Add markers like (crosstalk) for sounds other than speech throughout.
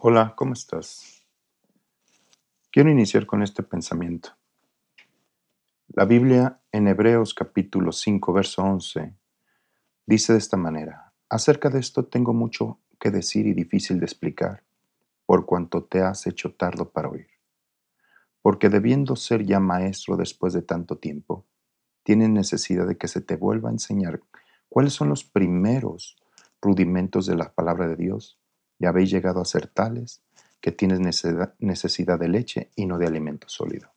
Hola, ¿cómo estás? Quiero iniciar con este pensamiento. La Biblia en Hebreos capítulo 5, verso 11, dice de esta manera, acerca de esto tengo mucho que decir y difícil de explicar, por cuanto te has hecho tardo para oír. Porque debiendo ser ya maestro después de tanto tiempo, tienes necesidad de que se te vuelva a enseñar cuáles son los primeros rudimentos de la palabra de Dios y habéis llegado a ser tales que tienes necesidad de leche y no de alimento sólido.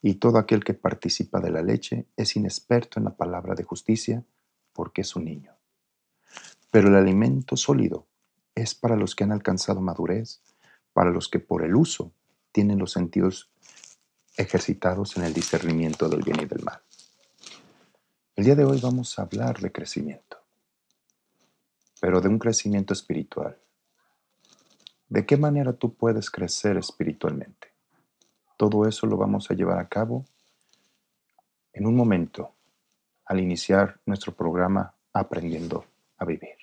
Y todo aquel que participa de la leche es inexperto en la palabra de justicia porque es un niño. Pero el alimento sólido es para los que han alcanzado madurez, para los que por el uso tienen los sentidos ejercitados en el discernimiento del bien y del mal. El día de hoy vamos a hablar de crecimiento, pero de un crecimiento espiritual ¿De qué manera tú puedes crecer espiritualmente? Todo eso lo vamos a llevar a cabo en un momento al iniciar nuestro programa Aprendiendo a Vivir.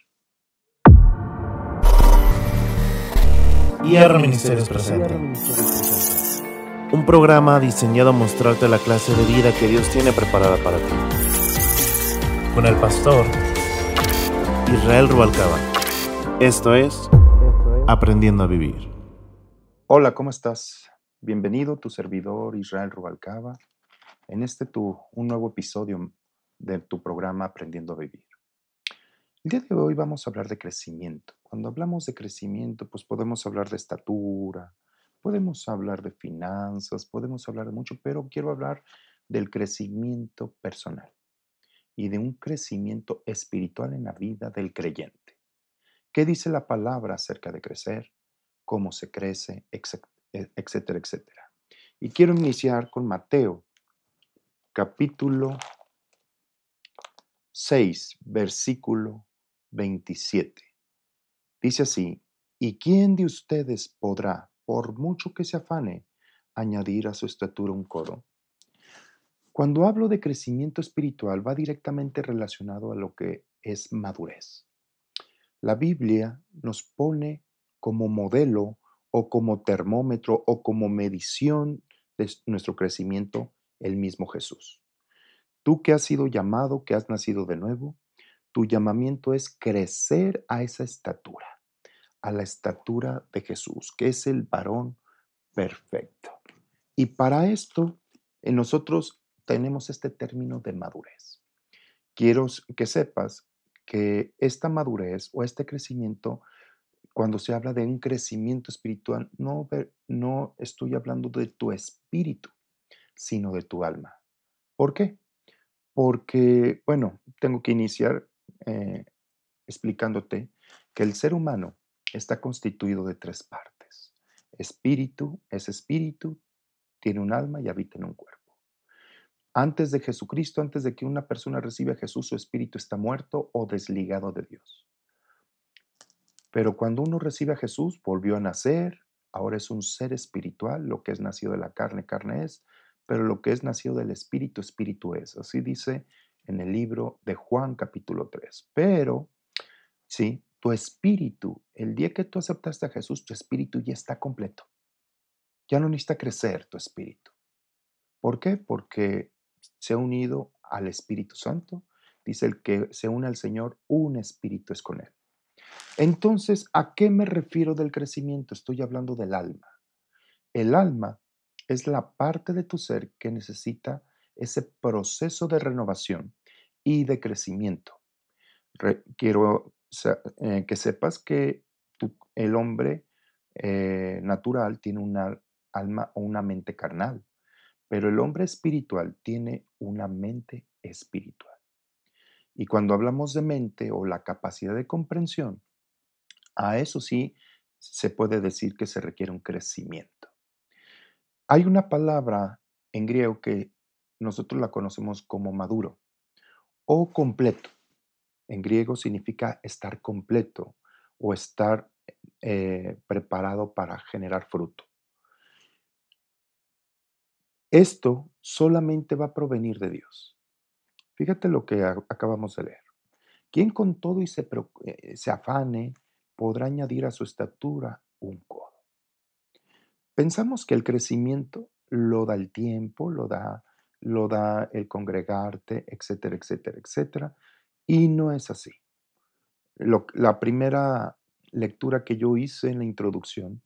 IR Ministerios presente. Un programa diseñado a mostrarte la clase de vida que Dios tiene preparada para ti. Con el pastor Israel Rubalcaba. Esto es Aprendiendo a Vivir. Hola, ¿cómo estás? Bienvenido, tu servidor Israel Rubalcaba, en este tu, un nuevo episodio de tu programa Aprendiendo a Vivir. El día de hoy vamos a hablar de crecimiento. Cuando hablamos de crecimiento, pues podemos hablar de estatura, podemos hablar de finanzas, podemos hablar de mucho, pero quiero hablar del crecimiento personal y de un crecimiento espiritual en la vida del creyente. ¿Qué dice la palabra acerca de crecer? ¿Cómo se crece? E, etcétera, etcétera. Y quiero iniciar con Mateo, capítulo 6, versículo 27. Dice así, ¿y quién de ustedes podrá, por mucho que se afane, añadir a su estatura un codo? Cuando hablo de crecimiento espiritual va directamente relacionado a lo que es madurez. La Biblia nos pone como modelo o como termómetro o como medición de nuestro crecimiento el mismo Jesús. Tú que has sido llamado, que has nacido de nuevo, tu llamamiento es crecer a esa estatura, a la estatura de Jesús, que es el varón perfecto. Y para esto, en nosotros tenemos este término de madurez. Quiero que sepas que esta madurez o este crecimiento, cuando se habla de un crecimiento espiritual, no, no estoy hablando de tu espíritu, sino de tu alma. ¿Por qué? Porque, bueno, tengo que iniciar eh, explicándote que el ser humano está constituido de tres partes. Espíritu es espíritu, tiene un alma y habita en un cuerpo. Antes de Jesucristo, antes de que una persona reciba a Jesús, su espíritu está muerto o desligado de Dios. Pero cuando uno recibe a Jesús, volvió a nacer, ahora es un ser espiritual, lo que es nacido de la carne, carne es, pero lo que es nacido del espíritu, espíritu es. Así dice en el libro de Juan capítulo 3. Pero, sí, tu espíritu, el día que tú aceptaste a Jesús, tu espíritu ya está completo. Ya no necesita crecer tu espíritu. ¿Por qué? Porque se ha unido al Espíritu Santo. Dice el que se une al Señor, un espíritu es con él. Entonces, ¿a qué me refiero del crecimiento? Estoy hablando del alma. El alma es la parte de tu ser que necesita ese proceso de renovación y de crecimiento. quiero eh, que sepas que el hombre eh, natural tiene una alma o una mente carnal. Pero el hombre espiritual tiene una mente espiritual. Y cuando hablamos de mente o la capacidad de comprensión, a eso sí se puede decir que se requiere un crecimiento. Hay una palabra en griego que nosotros la conocemos como maduro o completo. En griego significa estar completo o estar eh, preparado para generar fruto. Esto solamente va a provenir de Dios. Fíjate lo que acabamos de leer. ¿Quién con todo y se, eh, se afane podrá añadir a su estatura un codo. Pensamos que el crecimiento lo da el tiempo, lo da, lo da el congregarte, etcétera, etcétera, etcétera, y no es así. la primera lectura que yo hice en la introducción,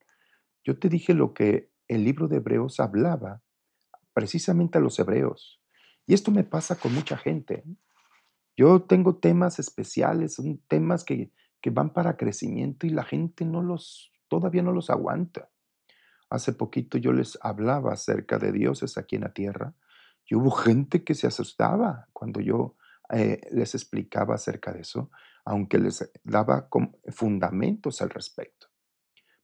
yo te dije lo que el libro de Hebreos hablaba precisamente a los hebreos. Y esto me pasa con mucha gente. ¿eh? Yo tengo temas especiales, son temas que, que van para crecimiento y la gente no los, todavía no los aguanta. Hace poquito yo les hablaba acerca de dioses aquí en la tierra y hubo gente que se asustaba cuando yo eh, les explicaba acerca de eso, aunque les daba fundamentos al respecto.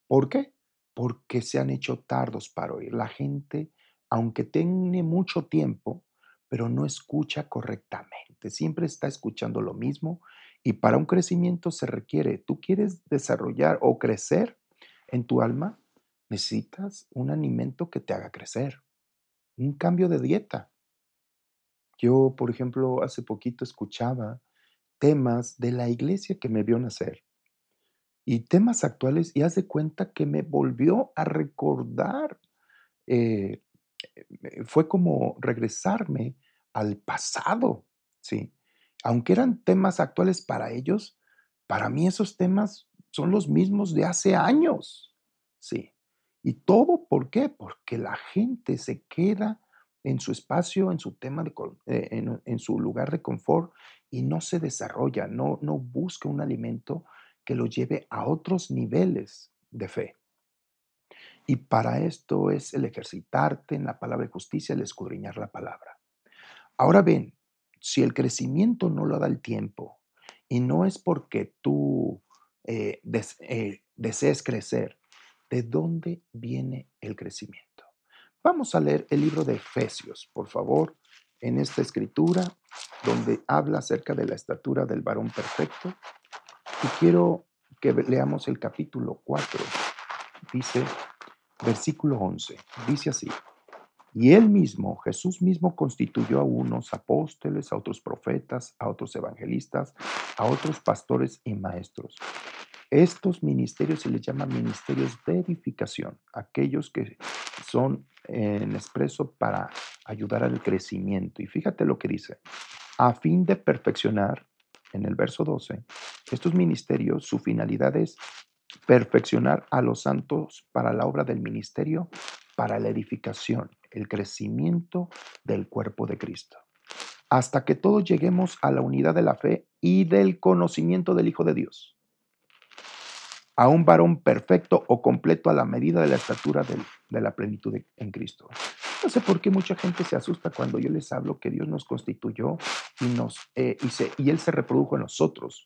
¿Por qué? Porque se han hecho tardos para oír. La gente, aunque tiene mucho tiempo, pero no escucha correctamente. Siempre está escuchando lo mismo y para un crecimiento se requiere, tú quieres desarrollar o crecer en tu alma, necesitas un alimento que te haga crecer, un cambio de dieta. Yo, por ejemplo, hace poquito escuchaba temas de la iglesia que me vio nacer y temas actuales y haz de cuenta que me volvió a recordar eh, fue como regresarme al pasado, ¿sí? Aunque eran temas actuales para ellos, para mí esos temas son los mismos de hace años, ¿sí? Y todo, ¿por qué? Porque la gente se queda en su espacio, en su tema, de, eh, en, su lugar de confort y no se desarrolla, no, no busca un alimento que lo lleve a otros niveles de fe. Y para esto es el ejercitarte en la palabra de justicia, el escudriñar la palabra. Ahora ven, si el crecimiento no lo da el tiempo y no es porque tú eh, eh, desees crecer, ¿de dónde viene el crecimiento? Vamos a leer el libro de Efesios, por favor, en esta escritura donde habla acerca de la estatura del varón perfecto. Y quiero que leamos el capítulo 4. Dice, versículo 11. Dice así. Y él mismo, Jesús mismo, constituyó a unos apóstoles, a otros profetas, a otros evangelistas, a otros pastores y maestros. Estos ministerios se les llama ministerios de edificación, aquellos que son en expreso para ayudar al crecimiento. Y fíjate lo que dice, a fin de perfeccionar, en el verso 12, estos ministerios, su finalidad es perfeccionar a los santos para la obra del ministerio, para la edificación, el crecimiento del cuerpo de Cristo, hasta que todos lleguemos a la unidad de la fe y del conocimiento del Hijo de Dios, a un varón perfecto o completo a la medida de la estatura de la plenitud en Cristo. No sé por qué mucha gente se asusta cuando yo les hablo que Dios nos constituyó y, nos, eh, y, y Él se reprodujo en nosotros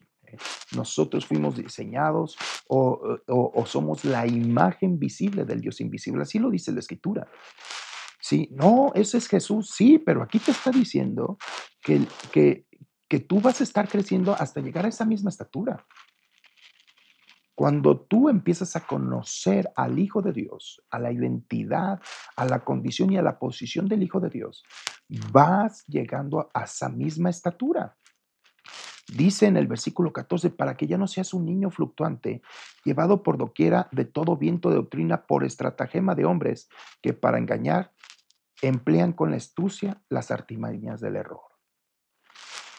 nosotros fuimos diseñados o, somos la imagen visible del Dios invisible. Así lo dice la escritura. Sí, no, ese es Jesús, sí, pero aquí te está diciendo que, que, que tú vas a estar creciendo hasta llegar a esa misma estatura. Cuando tú empiezas a conocer al Hijo de Dios, a la identidad, a la condición y a la posición del Hijo de Dios, vas llegando a esa misma estatura. Dice en el versículo 14, para que ya no seas un niño fluctuante, llevado por doquiera de todo viento de doctrina por estratagema de hombres que para engañar emplean con la astucia las artimañas del error.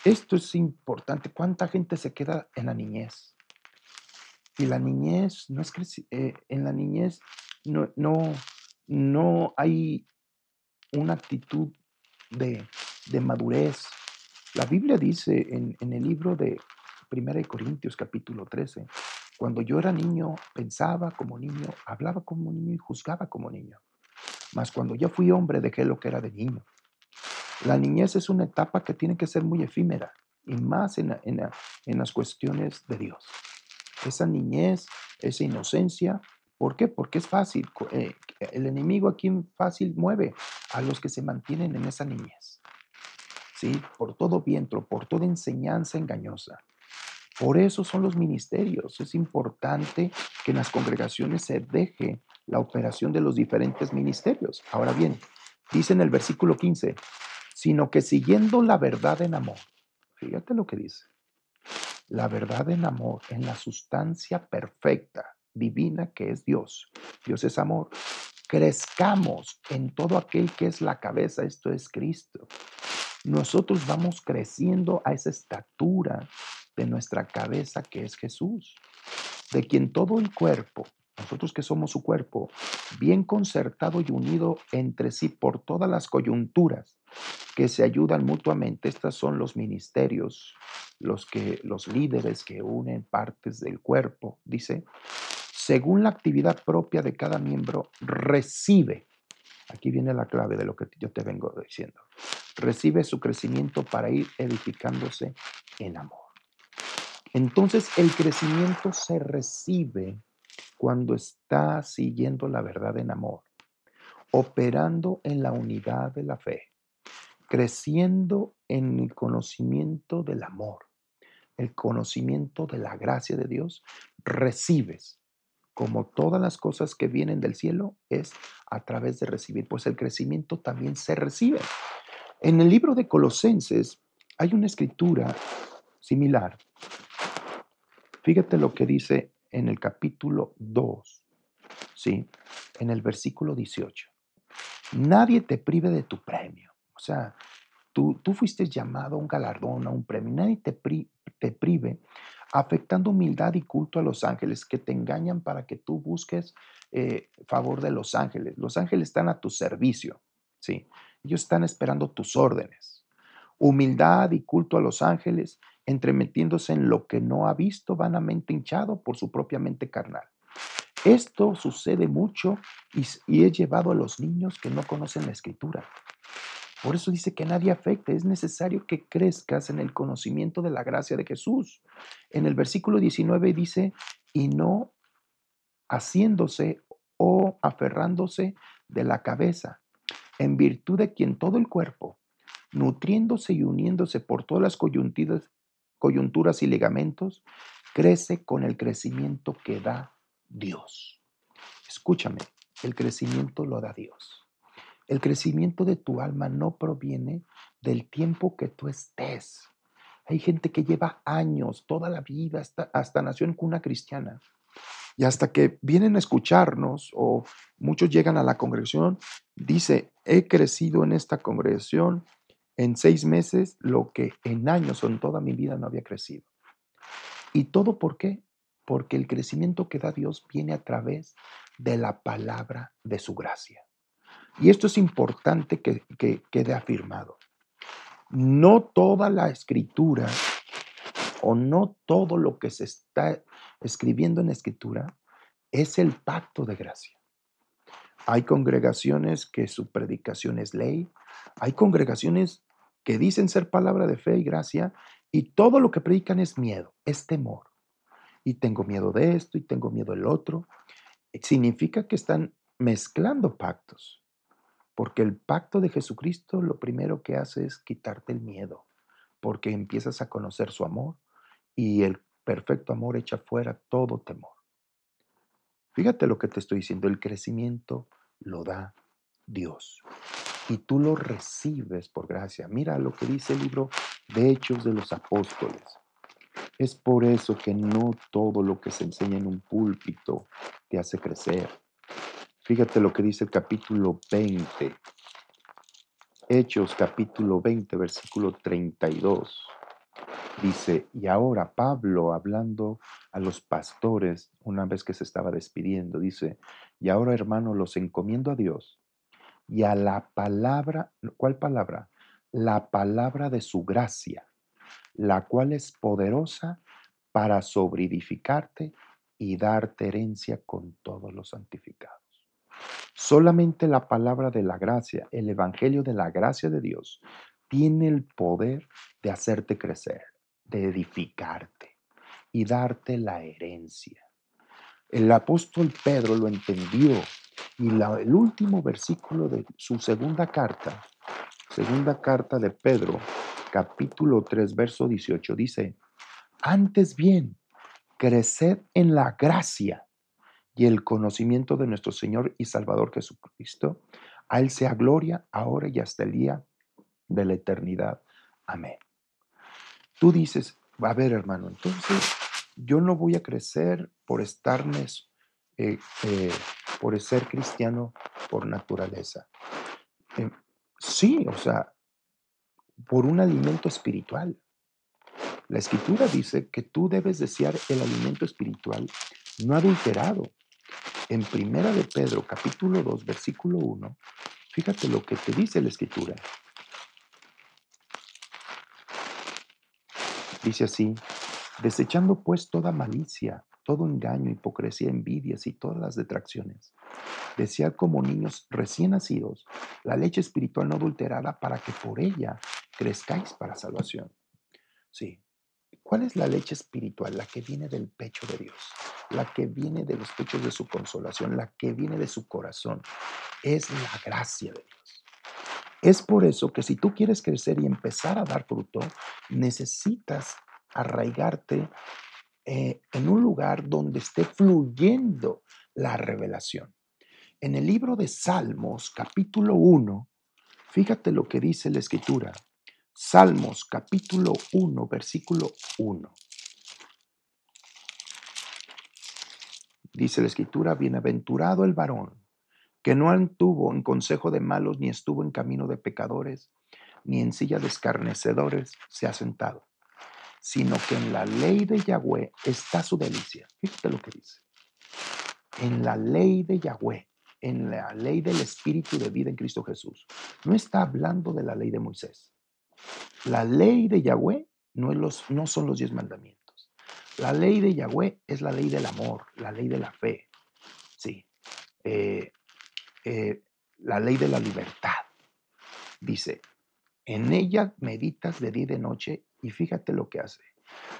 Esto es importante. ¿Cuánta gente se queda en la niñez? Y la niñez no es eh, en la niñez no, no, no hay una actitud de, de madurez, la Biblia dice en, el libro de 1 Corintios capítulo 13, cuando yo era niño, pensaba como niño, hablaba como niño y juzgaba como niño. Mas cuando ya fui hombre, dejé lo que era de niño. La niñez es una etapa que tiene que ser muy efímera y más en, en las cuestiones de Dios. Esa niñez, esa inocencia, ¿por qué? Porque es fácil. Eh, el enemigo aquí fácil mueve a los que se mantienen en esa niñez. Por todo viento, por toda enseñanza engañosa. Por eso son los ministerios. Es importante que en las congregaciones se deje la operación de los diferentes ministerios. Ahora bien, dice en el versículo 15, sino que siguiendo la verdad en amor. Fíjate lo que dice. La verdad en amor, en la sustancia perfecta. divina que es Dios. Dios es amor. Crezcamos en todo aquel que es la cabeza, esto es Cristo. Nosotros vamos creciendo a esa estatura de nuestra cabeza que es Jesús, de quien todo el cuerpo, nosotros que somos su cuerpo, bien concertado y unido entre sí por todas las coyunturas que se ayudan mutuamente. Estos son los ministerios, los que los líderes que unen partes del cuerpo, dice, según la actividad propia de cada miembro recibe. Aquí viene la clave de lo que yo te vengo diciendo. Recibe su crecimiento para ir edificándose en amor. Entonces el crecimiento se recibe cuando está siguiendo la verdad en amor, operando en la unidad de la fe, creciendo en el conocimiento del amor, el conocimiento de la gracia de Dios, recibes. Como todas las cosas que vienen del cielo es a través de recibir, pues el crecimiento también se recibe. En el libro de Colosenses hay una escritura similar Fíjate lo que dice en el capítulo 2, ¿sí? En el versículo 18. Nadie te prive de tu premio. O sea, tú, tú fuiste llamado a un galardón, a un premio. Nadie te, prive afectando humildad y culto a los ángeles que te engañan para que tú busques eh, favor de los ángeles. Los ángeles están a tu servicio, ¿sí? Ellos están esperando tus órdenes. Humildad y culto a los ángeles entremetiéndose en lo que no ha visto, vanamente hinchado por su propia mente carnal. Esto sucede mucho y, y, he llevado a los niños que no conocen la escritura. Por eso dice que nadie afecte, es necesario que crezcas en el conocimiento de la gracia de Jesús. En el versículo 19 dice, y no haciéndose o aferrándose de la cabeza, en virtud de quien todo el cuerpo, nutriéndose y uniéndose por todas las coyunturas, y ligamentos, crece con el crecimiento que da Dios. Escúchame, el crecimiento lo da Dios. El crecimiento de tu alma no proviene del tiempo que tú estés. Hay gente que lleva años, toda la vida, hasta, hasta nació en cuna cristiana. Y hasta que vienen a escucharnos o muchos llegan a la congregación, dice, he crecido en esta congregación en seis meses lo que en años o en toda mi vida no había crecido. ¿Y todo por qué? Porque el crecimiento que da Dios viene a través de la palabra de su gracia. Y esto es importante que, que quede afirmado. No toda la escritura o no todo lo que se está escribiendo en escritura es el pacto de gracia. Hay congregaciones que su predicación es ley, hay congregaciones que dicen ser palabra de fe y gracia y todo lo que predican es miedo, es temor. Y tengo miedo de esto y tengo miedo del otro. Significa que están mezclando pactos, porque el pacto de Jesucristo lo primero que hace es quitarte el miedo, porque empiezas a conocer su amor y el perfecto amor echa fuera todo temor. Fíjate lo que te estoy diciendo, el crecimiento lo da Dios y tú lo recibes por gracia. Mira lo que dice el libro de Hechos de los Apóstoles. Es por eso que no todo lo que se enseña en un púlpito te hace crecer. Fíjate lo que dice el capítulo 20. Hechos capítulo 20, versículo 32. Dice, y ahora Pablo hablando a los pastores una vez que se estaba despidiendo, dice, y ahora hermano los encomiendo a Dios y a la palabra, ¿cuál palabra? La palabra de su gracia, la cual es poderosa para sobreedificarte y darte herencia con todos los santificados. Solamente la palabra de la gracia, el evangelio de la gracia de Dios, tiene el poder de hacerte crecer, de edificarte y darte la herencia. El apóstol Pedro lo entendió y el último versículo de su segunda carta, segunda carta de Pedro, capítulo 3, verso 18, dice, antes bien, creced en la gracia y el conocimiento de nuestro Señor y Salvador Jesucristo. A Él sea gloria ahora y hasta el día de la eternidad. Amén. Tú dices, a ver hermano, entonces yo no voy a crecer por estarme eh, eh, por ser cristiano por naturaleza. Em, sí, o sea, por un alimento espiritual. La escritura dice que tú debes desear el alimento espiritual no adulterado. En Primera de Pedro, capítulo 2, versículo 1, fíjate lo que te dice la escritura. Dice así, desechando pues toda malicia, todo engaño, hipocresía, envidias y todas las detracciones. Desead como niños recién nacidos la leche espiritual no adulterada para que por ella crezcáis para salvación. Sí. ¿Cuál es la leche espiritual? La que viene del pecho de Dios, la que viene de los pechos de su consolación, la que viene de su corazón. Es la gracia de Dios. Es por eso que si tú quieres crecer y empezar a dar fruto, necesitas arraigarte eh, en un lugar donde esté fluyendo la revelación. En el libro de Salmos, capítulo 1, fíjate lo que dice la escritura. Salmos, capítulo 1, versículo 1. Dice la escritura, bienaventurado el varón, que no anduvo en consejo de malos, ni estuvo en camino de pecadores, ni en silla de escarnecedores se ha sentado sino que en la ley de Yahweh está su delicia. Fíjate lo que dice. En la ley de Yahweh, en la ley del Espíritu de vida en Cristo Jesús. No está hablando de la ley de Moisés. La ley de Yahweh no, es los, no son los diez mandamientos. La ley de Yahweh es la ley del amor, la ley de la fe. Sí. Eh, eh, la ley de la libertad. Dice, en ella meditas de día y de noche y fíjate lo que hace.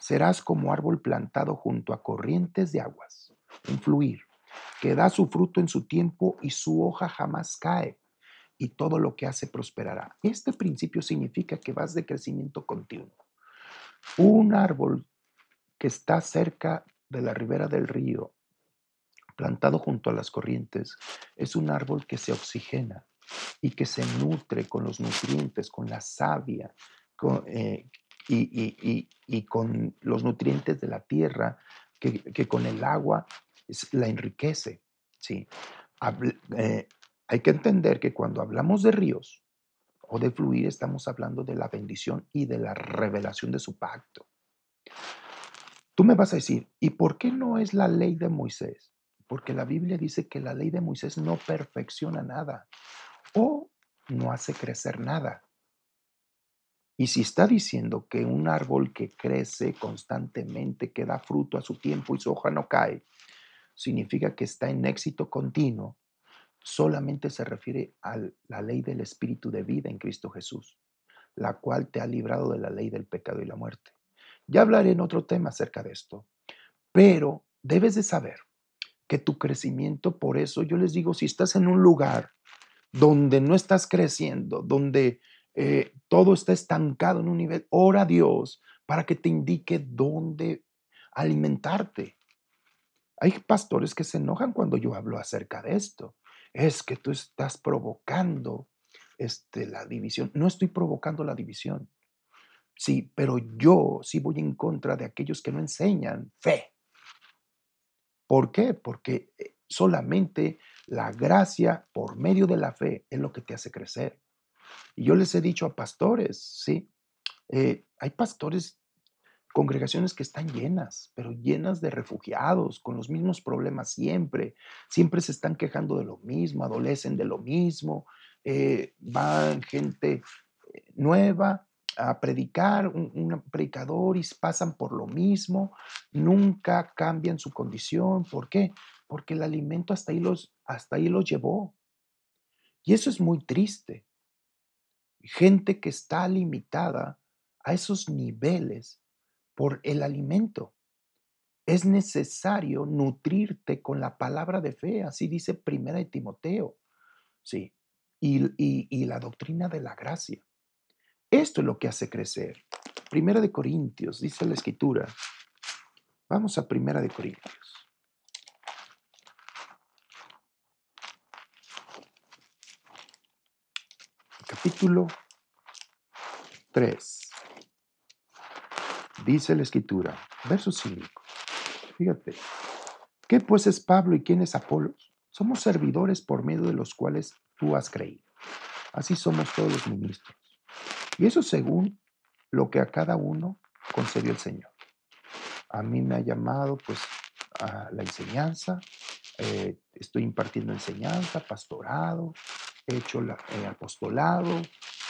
Serás como árbol plantado junto a corrientes de aguas, un fluir, que da su fruto en su tiempo y su hoja jamás cae, y todo lo que hace prosperará. Este principio significa que vas de crecimiento continuo. Un árbol que está cerca de la ribera del río, plantado junto a las corrientes, es un árbol que se oxigena y que se nutre con los nutrientes, con la savia, eh, y, con los nutrientes de la tierra, que, con el agua la enriquece. ¿sí? Eh, hay que entender que cuando hablamos de ríos o de fluir, estamos hablando de la bendición y de la revelación de su pacto. Tú me vas a decir, ¿y por qué no es la ley de Moisés? Porque la Biblia dice que la ley de Moisés no perfecciona nada o no hace crecer nada. Y si está diciendo que un árbol que crece constantemente, que da fruto a su tiempo y su hoja no cae, significa que está en éxito continuo, solamente se refiere a la ley del espíritu de vida en Cristo Jesús, la cual te ha librado de la ley del pecado y la muerte. Ya hablaré en otro tema acerca de esto, pero debes de saber que tu crecimiento, por eso yo les digo, si estás en un lugar donde no estás creciendo, donde eh, todo está estancado en un nivel, ora a Dios para que te indique dónde alimentarte. Hay pastores que se enojan cuando yo hablo acerca de esto. Es que tú estás provocando este, la división. No estoy provocando la división. Sí, pero yo sí voy en contra de aquellos que no enseñan fe. ¿Por qué? Porque eh, solamente la gracia por medio de la fe es lo que te hace crecer. Y yo les he dicho a pastores, ¿sí? Eh, hay pastores, congregaciones que están llenas, pero llenas de refugiados, con los mismos problemas siempre. Siempre se están quejando de lo mismo, adolecen de lo mismo. Eh, van gente eh, nueva a predicar, un, predicador y pasan por lo mismo, nunca cambian su condición. ¿Por qué? Porque el alimento hasta ahí los, hasta ahí los llevó. Y eso es muy triste gente que está limitada a esos niveles por el alimento. Es necesario nutrirte con la palabra de fe, así dice Primera de Timoteo, sí, y, y la doctrina de la gracia. Esto es lo que hace crecer. Primera de Corintios, dice la escritura. Vamos a Primera de Corintios. capítulo 3. Dice la escritura, verso 5. Fíjate, ¿Qué pues es Pablo y quién es Apolos? Somos servidores por medio de los cuales tú has creído. Así somos todos los ministros. Y eso según lo que a cada uno concedió el Señor. A mí me ha llamado pues a la enseñanza, eh, estoy impartiendo enseñanza, pastorado, he hecho el eh, apostolado,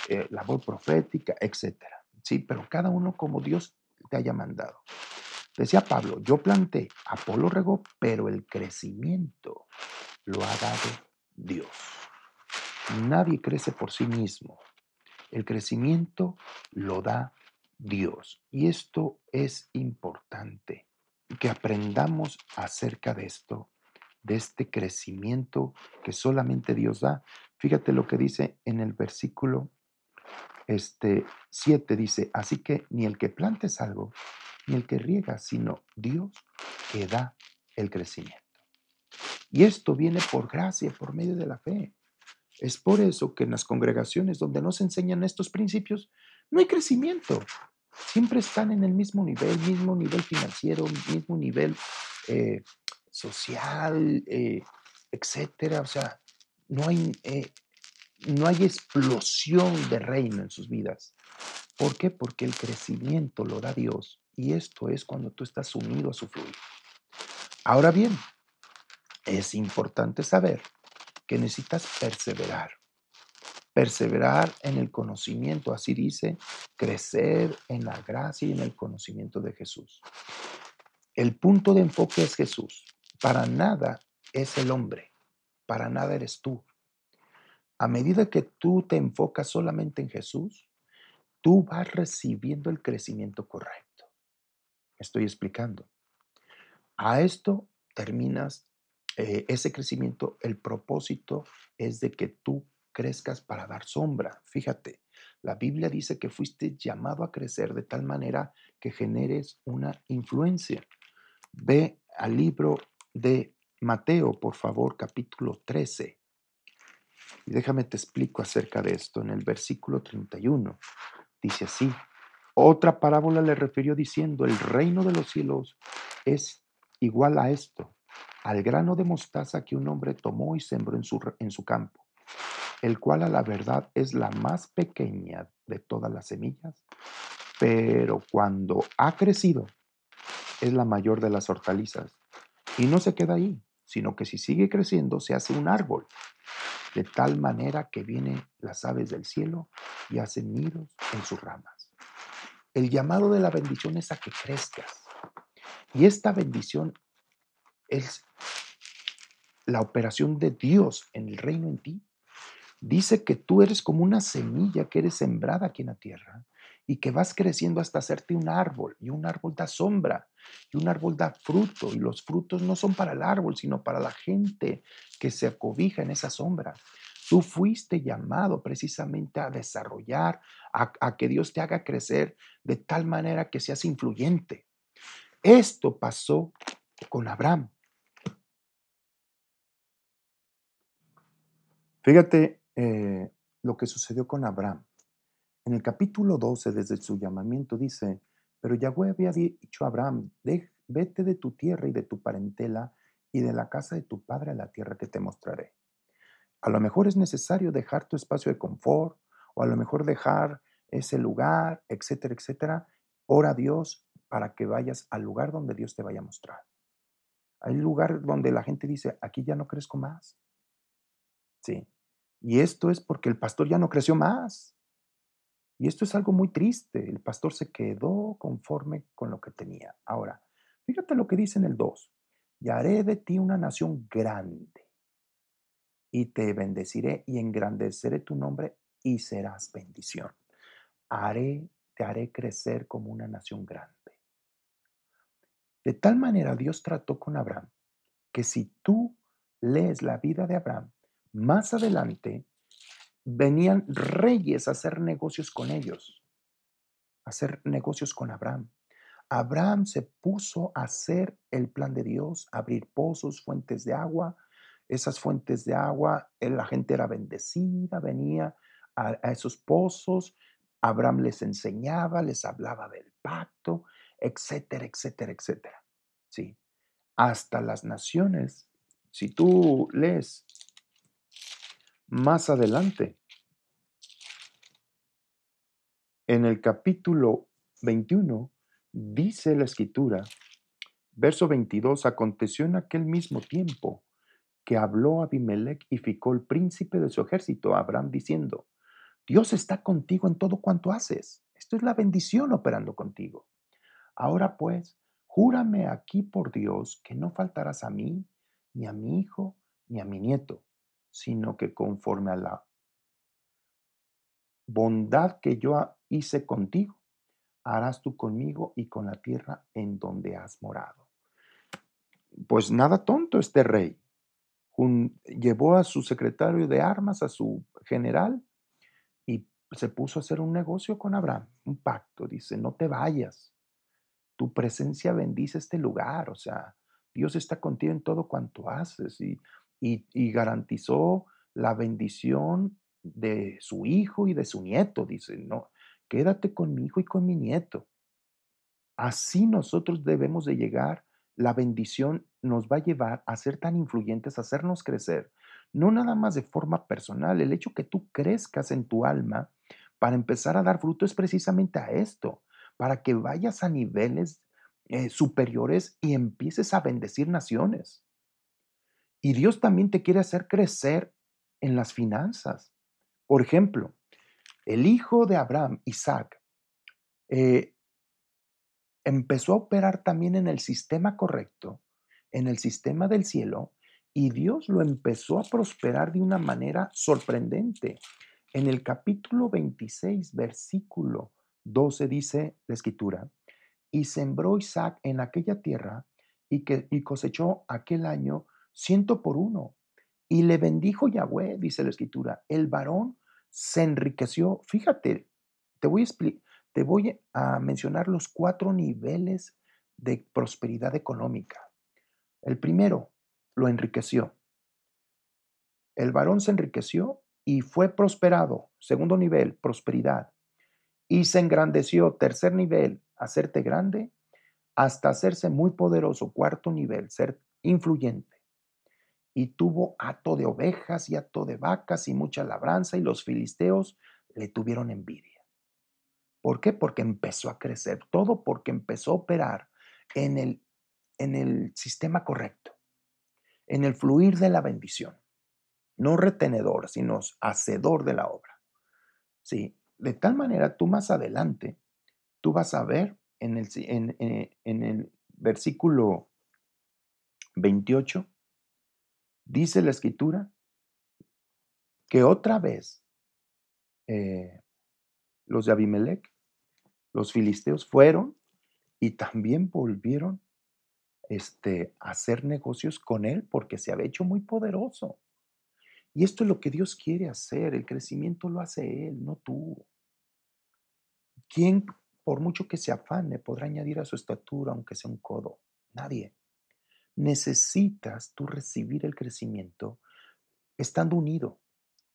eh, labor profética, etc. Sí, pero cada uno como Dios te haya mandado. Decía Pablo, yo planté, Apolo regó, pero el crecimiento lo ha dado Dios. Nadie crece por sí mismo. El crecimiento lo da Dios. Y esto es importante, que aprendamos acerca de esto, de este crecimiento que solamente Dios da. Fíjate lo que dice en el versículo este, 7, dice, así que ni el que plante es algo, ni el que riega, sino Dios que da el crecimiento. Y esto viene por gracia, por medio de la fe. Es por eso que en las congregaciones donde no se enseñan estos principios, no hay crecimiento. Siempre están en el mismo nivel, mismo nivel financiero, mismo nivel eh, social, eh, etcétera. O sea, no hay, eh, no hay explosión de reino en sus vidas. ¿Por qué? Porque el crecimiento lo da Dios y esto es cuando tú estás unido a su fluir. Ahora bien, es importante saber que necesitas perseverar. Perseverar en el conocimiento, así dice, crecer en la gracia y en el conocimiento de Jesús. El punto de enfoque es Jesús. Para nada es el hombre, para nada eres tú. A medida que tú te enfocas solamente en Jesús, tú vas recibiendo el crecimiento correcto. Estoy explicando. A esto terminas eh, ese crecimiento, el propósito es de que tú crezcas para dar sombra. Fíjate, la Biblia dice que fuiste llamado a crecer de tal manera que generes una influencia. Ve al libro de Mateo, por favor, capítulo 13. Y déjame te explico acerca de esto en el versículo 31. Dice así, otra parábola le refirió diciendo, el reino de los cielos es igual a esto al grano de mostaza que un hombre tomó y sembró en su, en su campo, el cual a la verdad es la más pequeña de todas las semillas, pero cuando ha crecido es la mayor de las hortalizas. Y no se queda ahí, sino que si sigue creciendo se hace un árbol, de tal manera que vienen las aves del cielo y hacen nidos en sus ramas. El llamado de la bendición es a que crezcas. Y esta bendición es la operación de Dios en el reino en ti. Dice que tú eres como una semilla que eres sembrada aquí en la tierra y que vas creciendo hasta hacerte un árbol y un árbol da sombra y un árbol da fruto y los frutos no son para el árbol sino para la gente que se acobija en esa sombra. Tú fuiste llamado precisamente a desarrollar, a, a que Dios te haga crecer de tal manera que seas influyente. Esto pasó con Abraham. Fíjate eh, lo que sucedió con Abraham. En el capítulo 12, desde su llamamiento, dice, pero Yahweh había dicho a Abraham, vete de tu tierra y de tu parentela y de la casa de tu padre a la tierra que te mostraré. A lo mejor es necesario dejar tu espacio de confort o a lo mejor dejar ese lugar, etcétera, etcétera. Ora a Dios para que vayas al lugar donde Dios te vaya a mostrar. Hay lugar donde la gente dice, aquí ya no crezco más. Sí. Y esto es porque el pastor ya no creció más. Y esto es algo muy triste. El pastor se quedó conforme con lo que tenía. Ahora, fíjate lo que dice en el 2. Y haré de ti una nación grande. Y te bendeciré y engrandeceré tu nombre y serás bendición. Haré, te haré crecer como una nación grande. De tal manera Dios trató con Abraham que si tú lees la vida de Abraham, más adelante venían reyes a hacer negocios con ellos, a hacer negocios con Abraham. Abraham se puso a hacer el plan de Dios, abrir pozos, fuentes de agua. Esas fuentes de agua, eh, la gente era bendecida, venía a, esos pozos. Abraham les enseñaba, les hablaba del pacto, etcétera, etcétera, etcétera. Sí. hasta las naciones. Si tú lees más adelante, en el capítulo 21, dice la escritura, verso 22, aconteció en aquel mismo tiempo que habló Abimelech y ficó el príncipe de su ejército Abraham diciendo, Dios está contigo en todo cuanto haces. Esto es la bendición operando contigo. Ahora pues, júrame aquí por Dios que no faltarás a mí, ni a mi hijo, ni a mi nieto, sino que conforme a la bondad que yo hice contigo, harás tú conmigo y con la tierra en donde has morado. Pues nada tonto este rey llevó a su secretario de armas, a su general, y se puso a hacer un negocio con Abraham, un pacto. Dice, no te vayas, tu presencia bendice este lugar, o sea, Dios está contigo en todo cuanto haces y, y, garantizó la bendición de su hijo y de su nieto. Dice, no, quédate con mi hijo y con mi nieto. Así nosotros debemos de llegar la bendición nos va a llevar a ser tan influyentes, a hacernos crecer, no nada más de forma personal, el hecho que tú crezcas en tu alma para empezar a dar fruto es precisamente a esto, para que vayas a niveles eh, superiores y empieces a bendecir naciones. Y Dios también te quiere hacer crecer en las finanzas. Por ejemplo, el hijo de Abraham, Isaac, eh, empezó a operar también en el sistema correcto, en el sistema del cielo, y Dios lo empezó a prosperar de una manera sorprendente. En el capítulo 26, versículo 12 dice la escritura, y sembró Isaac en aquella tierra y, cosechó aquel año ciento por uno. Y le bendijo Yahweh, dice la escritura, el varón se enriqueció. Fíjate, te voy a te voy a mencionar los cuatro niveles de prosperidad económica. El primero, lo enriqueció. El varón se enriqueció y fue prosperado. Segundo nivel, prosperidad. Y se engrandeció. Tercer nivel, hacerte grande hasta hacerse muy poderoso. Cuarto nivel, ser influyente. Y tuvo hato de ovejas y hato de vacas y mucha labranza y los filisteos le tuvieron envidia. ¿Por qué? Porque empezó a crecer, todo porque empezó a operar en el, en el sistema correcto, en el fluir de la bendición. No retenedor, sino hacedor de la obra. Sí, de tal manera tú más adelante, tú vas a ver en el, en, en el versículo 28, dice la escritura, que otra vez eh, los de Abimelech los filisteos fueron y también volvieron este, a hacer negocios con él porque se había hecho muy poderoso. Y esto es lo que Dios quiere hacer. El crecimiento lo hace Él, no tú. ¿Quién, por mucho que se afane, podrá añadir a su estatura aunque sea un codo? Nadie. Necesitas tú recibir el crecimiento estando unido,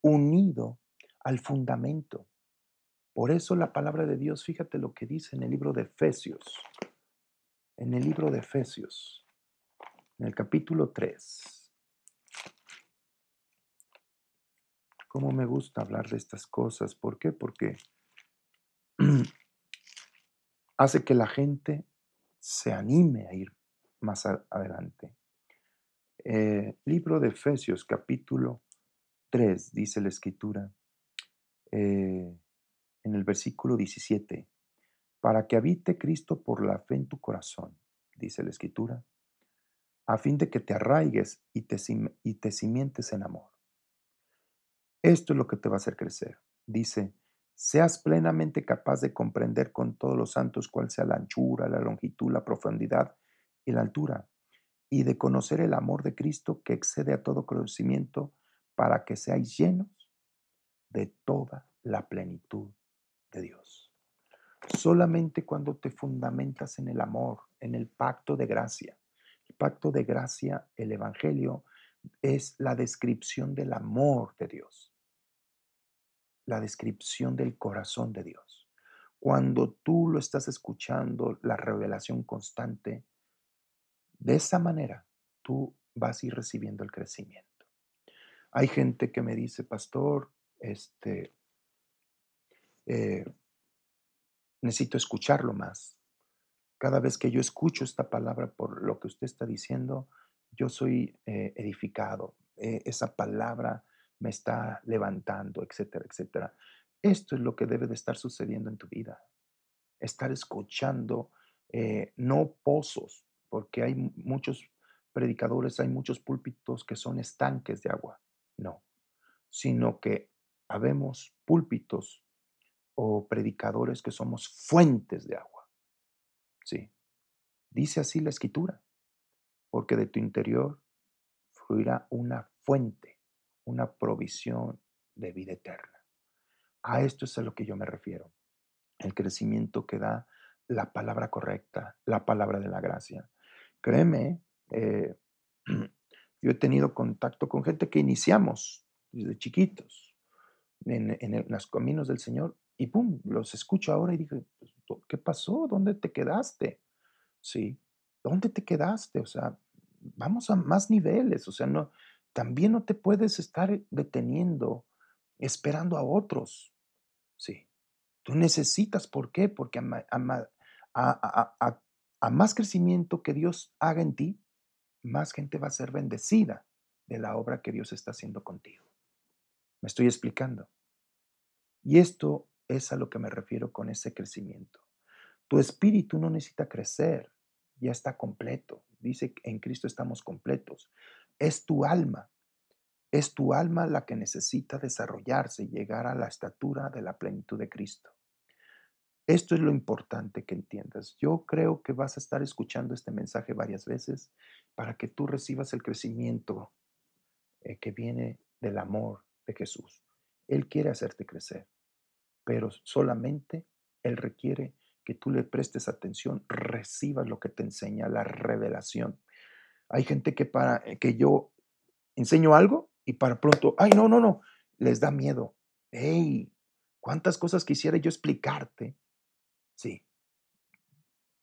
unido al fundamento. Por eso la palabra de Dios, fíjate lo que dice en el libro de Efesios. En el libro de Efesios, en el capítulo 3. Cómo me gusta hablar de estas cosas. ¿Por qué? Porque (clears throat) hace que la gente se anime a ir más adelante. Eh, libro de Efesios, capítulo 3, dice la escritura. Eh, en el versículo 17, para que habite Cristo por la fe en tu corazón, dice la Escritura, a fin de que te arraigues y te, y te en amor. Esto es lo que te va a hacer crecer. Dice, seas plenamente capaz de comprender con todos los santos cuál sea la anchura, la longitud, la profundidad y la altura, y de conocer el amor de Cristo que excede a todo conocimiento, para que seáis llenos de toda la plenitud de Dios. Solamente cuando te fundamentas en el amor, en el pacto de gracia. El pacto de gracia, el Evangelio, es la descripción del amor de Dios, la descripción del corazón de Dios. Cuando tú lo estás escuchando, la revelación constante, De esa manera, tú vas a ir recibiendo el crecimiento. Hay gente que me dice, pastor, este, eh, necesito escucharlo más. Cada vez que yo escucho esta palabra por lo que usted está diciendo, yo soy eh, edificado. Eh, esa palabra me está levantando, etcétera, etcétera. Esto es lo que debe de estar sucediendo en tu vida. Estar escuchando, no pozos, porque hay muchos predicadores, hay muchos púlpitos que son estanques de agua. No, sino que habemos púlpitos o predicadores que somos fuentes de agua. Sí, dice así la escritura, porque de tu interior fluirá una fuente, una provisión de vida eterna. A esto es a lo que yo me refiero. El crecimiento que da la palabra correcta, la palabra de la gracia. Créeme, eh, (clears throat) yo he tenido contacto con gente que iniciamos desde chiquitos en, en los caminos del Señor y pum, los escucho ahora y dije, pues, ¿qué pasó? ¿Dónde te quedaste? Sí, ¿dónde te quedaste? O sea, vamos a más niveles, o sea, no, también no te puedes estar deteniendo esperando a otros. Sí, tú necesitas, ¿por qué? Porque a más crecimiento que Dios haga en ti, más gente va a ser bendecida de la obra que Dios está haciendo contigo. Me estoy explicando. Y esto es a lo que me refiero con ese crecimiento. Tu espíritu no necesita crecer, ya está completo. Dice que en Cristo estamos completos. Es tu alma. Es tu alma la que necesita desarrollarse y llegar a la estatura de la plenitud de Cristo. Esto es lo importante que entiendas. Yo creo que vas a estar escuchando este mensaje varias veces para que tú recibas el crecimiento eh, que viene del amor de Jesús. Él quiere hacerte crecer, pero solamente Él requiere que tú le prestes atención, recibas lo que te enseña, la revelación. Hay gente que para eh, que yo enseño algo y para pronto, ay, no, no, no, les da miedo. Hey, cuántas cosas quisiera yo explicarte Sí.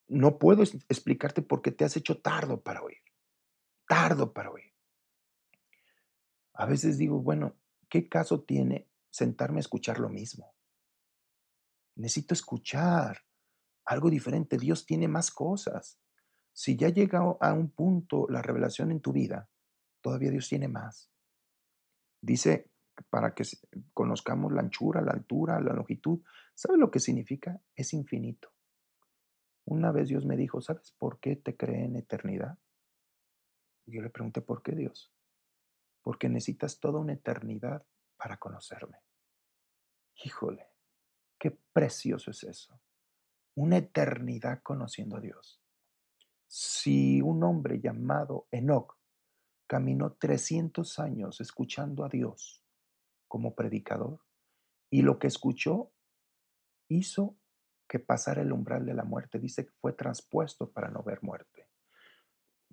No puedo explicarte por qué te has hecho tardo para oír. Tardo para oír. A veces digo, bueno, ¿qué caso tiene sentarme a escuchar lo mismo? Necesito escuchar algo diferente. Dios tiene más cosas. Si ya llega a un punto la revelación en tu vida, todavía Dios tiene más. Dice para que conozcamos la anchura, la altura, la longitud. ¿Sabe lo que significa? Es infinito. Una vez Dios me dijo, ¿sabes por qué te creé en eternidad? yo le pregunté, ¿por qué Dios? Porque necesitas toda una eternidad para conocerme. Híjole, qué precioso es eso. Una eternidad conociendo a Dios. Si un hombre llamado Enoch caminó 300 años escuchando a Dios, como predicador y lo que escuchó hizo que pasara el umbral de la muerte. Dice que fue transpuesto para no ver muerte.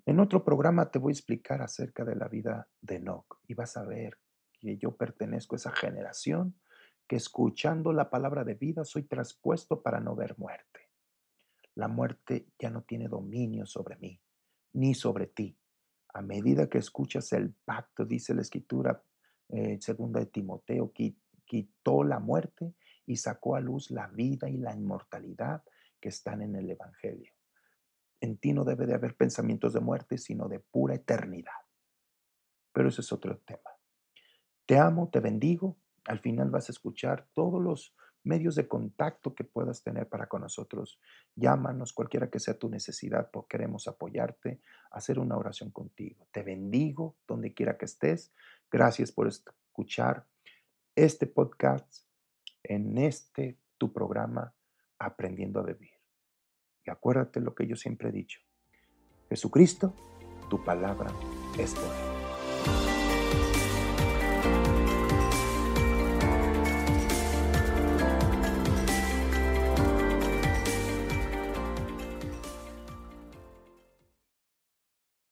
En otro programa te voy a explicar acerca de la vida de Enoch y vas a ver que yo pertenezco a esa generación que escuchando la palabra de vida soy traspuesto para no ver muerte. La muerte ya no tiene dominio sobre mí, ni sobre ti. A medida que escuchas el pacto, dice la escritura, eh, segunda de Timoteo, quitó la muerte y sacó a luz la vida y la inmortalidad que están en el Evangelio. En ti no debe de haber pensamientos de muerte, sino de pura eternidad. Pero ese es otro tema. Te amo, te bendigo. Al final vas a escuchar todos los medios de contacto que puedas tener para con nosotros. Llámanos, cualquiera que sea tu necesidad, porque queremos apoyarte, hacer una oración contigo. Te bendigo donde quiera que estés. Gracias por escuchar este podcast en este tu programa Aprendiendo a Vivir. Y acuérdate lo que yo siempre he dicho. Jesucristo, tu palabra es poder.